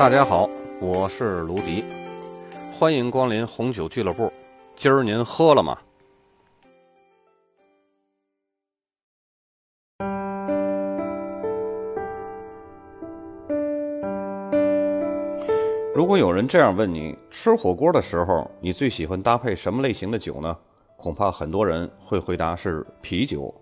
大家好，我是卢迪，欢迎光临红酒俱乐部。今儿您喝了吗？如果有人这样问你，吃火锅的时候，你最喜欢搭配什么类型的酒呢？恐怕很多人会回答是啤酒。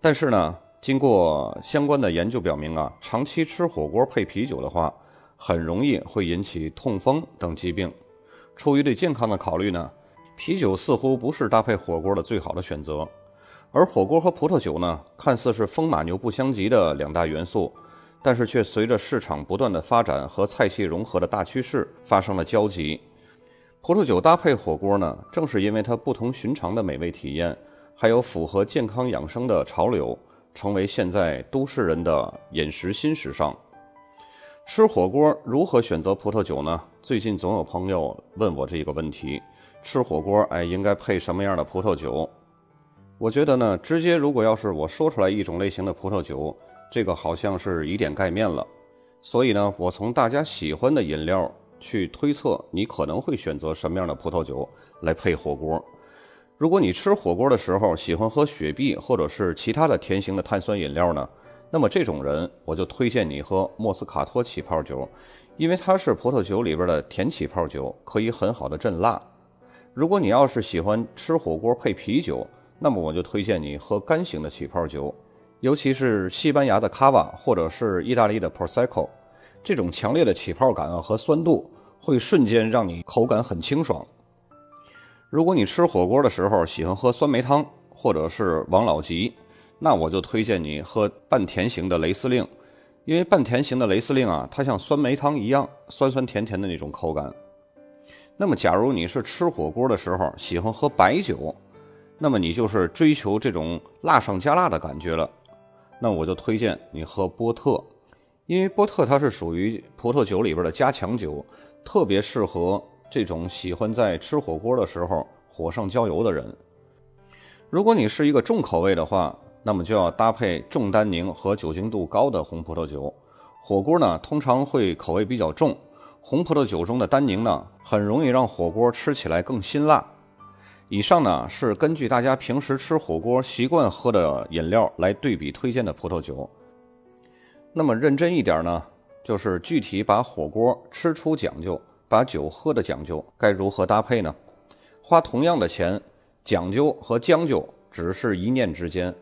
但是呢，经过相关的研究表明啊，长期吃火锅配啤酒的话，很容易会引起痛风等疾病。出于对健康的考虑呢，啤酒似乎不是搭配火锅的最好的选择。而火锅和葡萄酒呢，看似是风马牛不相及的两大元素。但是却随着市场不断的发展和菜系融合的大趋势发生了交集。葡萄酒搭配火锅呢，正是因为它不同寻常的美味体验，还有符合健康养生的潮流，成为现在都市人的饮食新时尚。吃火锅如何选择葡萄酒呢？最近总有朋友问我这个问题：吃火锅哎，应该配什么样的葡萄酒？我觉得呢，直接如果要是我说出来一种类型的葡萄酒。这个好像是以点盖面了，所以呢，我从大家喜欢的饮料去推测你可能会选择什么样的葡萄酒来配火锅。如果你吃火锅的时候喜欢喝雪碧或者是其他的甜型的碳酸饮料呢，那么这种人我就推荐你喝莫斯卡托起泡酒，因为它是葡萄酒里边的甜起泡酒，可以很好的镇辣。如果你要是喜欢吃火锅配啤酒，那么我就推荐你喝干型的起泡酒。尤其是西班牙的卡瓦或者是意大利的 Prosecco，这种强烈的起泡感啊和酸度会瞬间让你口感很清爽。如果你吃火锅的时候喜欢喝酸梅汤或者是王老吉，那我就推荐你喝半甜型的雷司令，因为半甜型的雷司令啊，它像酸梅汤一样酸酸甜甜的那种口感。那么，假如你是吃火锅的时候喜欢喝白酒，那么你就是追求这种辣上加辣的感觉了。那我就推荐你喝波特，因为波特它是属于葡萄酒里边的加强酒，特别适合这种喜欢在吃火锅的时候火上浇油的人。如果你是一个重口味的话，那么就要搭配重单宁和酒精度高的红葡萄酒。火锅呢通常会口味比较重，红葡萄酒中的单宁呢很容易让火锅吃起来更辛辣。以上呢是根据大家平时吃火锅习惯喝的饮料来对比推荐的葡萄酒。那么认真一点呢，就是具体把火锅吃出讲究，把酒喝的讲究，该如何搭配呢？花同样的钱，讲究和将就只是一念之间。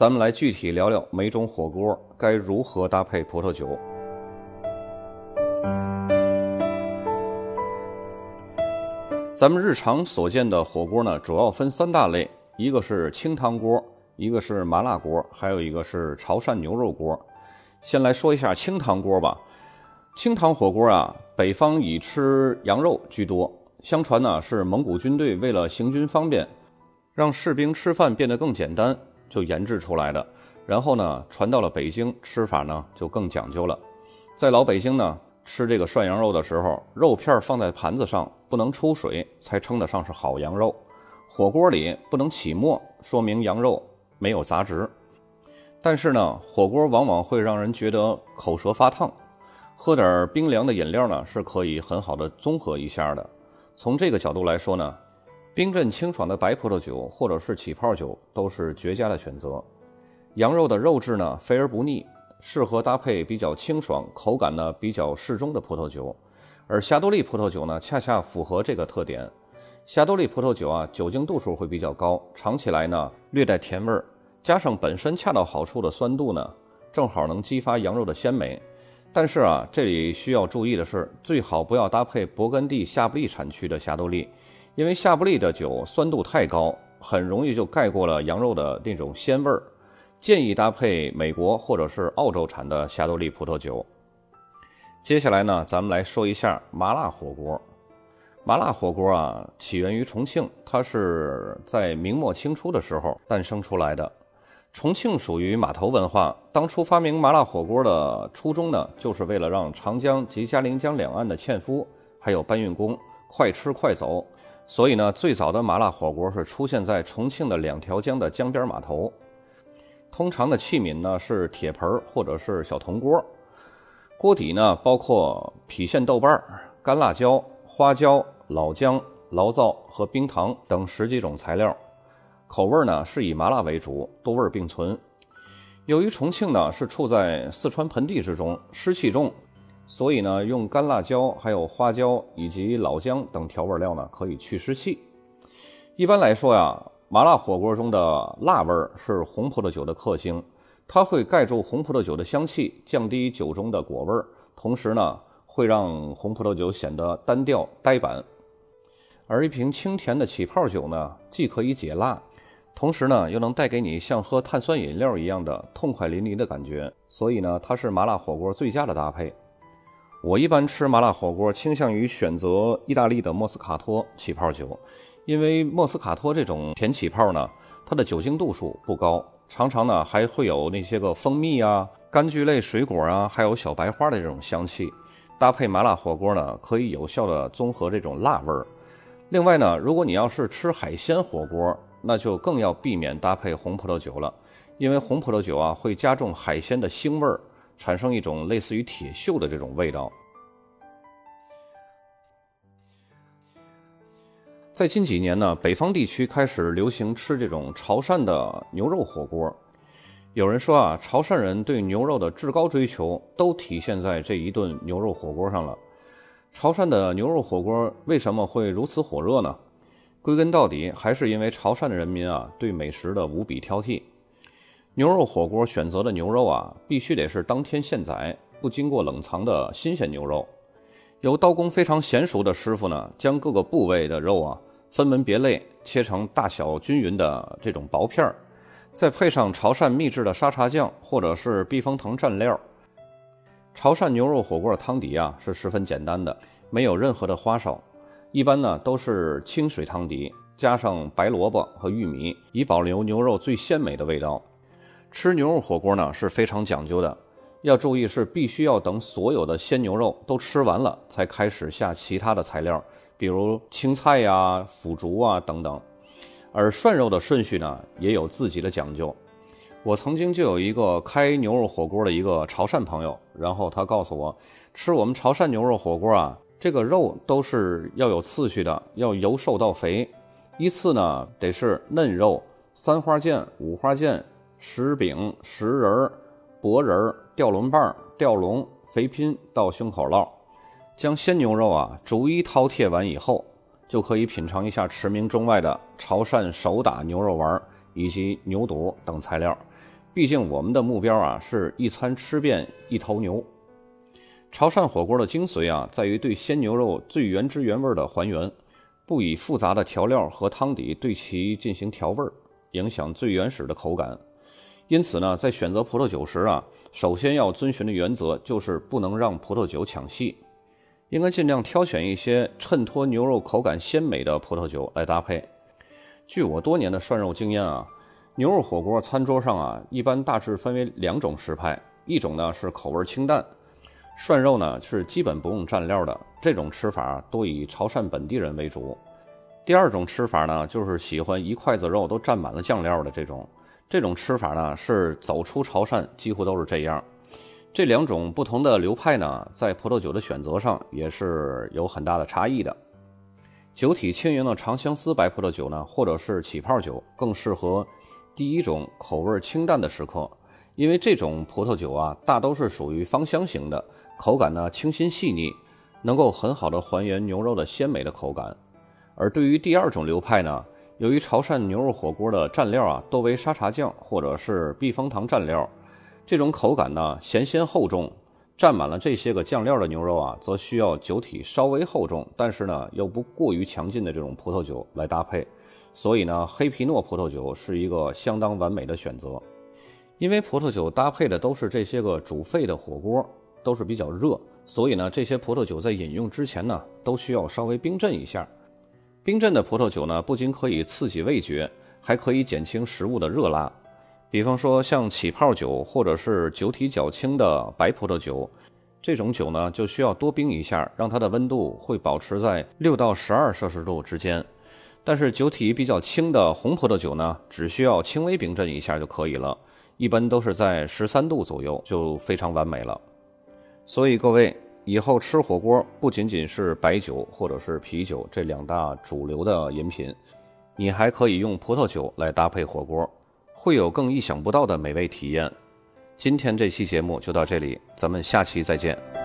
咱们来具体聊聊每种火锅该如何搭配葡萄酒。咱们日常所见的火锅呢，主要分三大类，一个是清汤锅，一个是麻辣锅，还有一个是潮汕牛肉锅。先来说一下清汤锅吧。清汤火锅啊，北方以吃羊肉居多。相传呢，是蒙古军队为了行军方便，让士兵吃饭变得更简单，就研制出来的。然后呢，传到了北京，吃法呢就更讲究了。在老北京呢。吃这个涮羊肉的时候，肉片放在盘子上不能出水，才称得上是好羊肉。火锅里不能起沫，说明羊肉没有杂质。但是呢，火锅往往会让人觉得口舌发烫，喝点冰凉的饮料呢是可以很好的综合一下的。从这个角度来说呢，冰镇清爽的白葡萄酒或者是起泡酒都是绝佳的选择。羊肉的肉质呢肥而不腻。适合搭配比较清爽、口感呢比较适中的葡萄酒，而霞多丽葡萄酒呢恰恰符合这个特点。霞多丽葡萄酒啊，酒精度数会比较高，尝起来呢略带甜味儿，加上本身恰到好处的酸度呢，正好能激发羊肉的鲜美。但是啊，这里需要注意的是，最好不要搭配勃艮第、夏布利产区的霞多丽，因为夏布利的酒酸度太高，很容易就盖过了羊肉的那种鲜味儿。建议搭配美国或者是澳洲产的夏多利葡萄酒。接下来呢，咱们来说一下麻辣火锅。麻辣火锅啊，起源于重庆，它是在明末清初的时候诞生出来的。重庆属于码头文化，当初发明麻辣火锅的初衷呢，就是为了让长江及嘉陵江两岸的纤夫还有搬运工快吃快走。所以呢，最早的麻辣火锅是出现在重庆的两条江的江边码头。通常的器皿呢是铁盆或者是小铜锅，锅底呢包括郫县豆瓣、干辣椒、花椒、老姜、醪糟和冰糖等十几种材料，口味呢是以麻辣为主，多味并存。由于重庆呢是处在四川盆地之中，湿气重，所以呢用干辣椒、还有花椒以及老姜等调味料呢可以去湿气。一般来说呀，麻辣火锅中的辣味儿是红葡萄酒的克星。它会盖住红葡萄酒的香气，降低酒中的果味儿，同时呢，会让红葡萄酒显得单调呆板。而一瓶清甜的起泡酒呢，既可以解辣，同时呢，又能带给你像喝碳酸饮料一样的痛快淋漓的感觉。所以呢，它是麻辣火锅最佳的搭配。我一般吃麻辣火锅，倾向于选择意大利的莫斯卡托起泡酒，因为莫斯卡托这种甜起泡呢，它的酒精度数不高。常常呢还会有那些个蜂蜜啊、柑橘类水果啊，还有小白花的这种香气，搭配麻辣火锅呢，可以有效的综合这种辣味儿。另外呢，如果你要是吃海鲜火锅，那就更要避免搭配红葡萄酒了，因为红葡萄酒啊会加重海鲜的腥味儿，产生一种类似于铁锈的这种味道。在近几年呢，北方地区开始流行吃这种潮汕的牛肉火锅。有人说啊，潮汕人对牛肉的至高追求都体现在这一顿牛肉火锅上了。潮汕的牛肉火锅为什么会如此火热呢？归根到底，还是因为潮汕的人民啊对美食的无比挑剔。牛肉火锅选择的牛肉啊，必须得是当天现宰、不经过冷藏的新鲜牛肉。由刀工非常娴熟的师傅呢，将各个部位的肉啊。分门别类切成大小均匀的这种薄片儿，再配上潮汕秘制的沙茶酱或者是避风塘蘸料。潮汕牛肉火锅的汤底啊是十分简单的，没有任何的花哨，一般呢都是清水汤底，加上白萝卜和玉米，以保留牛肉最鲜美的味道。吃牛肉火锅呢是非常讲究的，要注意是必须要等所有的鲜牛肉都吃完了，才开始下其他的材料。比如青菜呀、腐竹啊等等，而涮肉的顺序呢也有自己的讲究。我曾经就有一个开牛肉火锅的一个潮汕朋友，然后他告诉我，吃我们潮汕牛肉火锅啊，这个肉都是要有次序的，要由瘦到肥，依次呢得是嫩肉、三花腱、五花腱、石饼、石仁、薄仁、吊龙棒、吊龙、肥拼到胸口烙。将鲜牛肉啊逐一饕餮完以后，就可以品尝一下驰名中外的潮汕手打牛肉丸以及牛肚等材料。毕竟我们的目标啊是一餐吃遍一头牛。潮汕火锅的精髓啊在于对鲜牛肉最原汁原味的还原，不以复杂的调料和汤底对其进行调味儿，影响最原始的口感。因此呢，在选择葡萄酒时啊，首先要遵循的原则就是不能让葡萄酒抢戏。应该尽量挑选一些衬托牛肉口感鲜美的葡萄酒来搭配。据我多年的涮肉经验啊，牛肉火锅餐桌上啊，一般大致分为两种食派，一种呢是口味清淡，涮肉呢是基本不用蘸料的，这种吃法多以潮汕本地人为主。第二种吃法呢，就是喜欢一筷子肉都蘸满了酱料的这种，这种吃法呢是走出潮汕几乎都是这样。这两种不同的流派呢，在葡萄酒的选择上也是有很大的差异的。酒体轻盈的长相思白葡萄酒呢，或者是起泡酒，更适合第一种口味清淡的时刻，因为这种葡萄酒啊，大都是属于芳香型的，口感呢清新细腻，能够很好的还原牛肉的鲜美的口感。而对于第二种流派呢，由于潮汕牛肉火锅的蘸料啊，多为沙茶酱或者是避风塘蘸料。这种口感呢，咸鲜厚重，蘸满了这些个酱料的牛肉啊，则需要酒体稍微厚重，但是呢又不过于强劲的这种葡萄酒来搭配。所以呢，黑皮诺葡萄酒是一个相当完美的选择。因为葡萄酒搭配的都是这些个煮沸的火锅，都是比较热，所以呢，这些葡萄酒在饮用之前呢，都需要稍微冰镇一下。冰镇的葡萄酒呢，不仅可以刺激味觉，还可以减轻食物的热辣。比方说，像起泡酒或者是酒体较轻的白葡萄酒，这种酒呢就需要多冰一下，让它的温度会保持在六到十二摄氏度之间。但是酒体比较轻的红葡萄酒呢，只需要轻微冰镇一下就可以了，一般都是在十三度左右就非常完美了。所以各位以后吃火锅不仅仅是白酒或者是啤酒这两大主流的饮品，你还可以用葡萄酒来搭配火锅，会有更意想不到的美味体验。今天这期节目就到这里，咱们下期再见。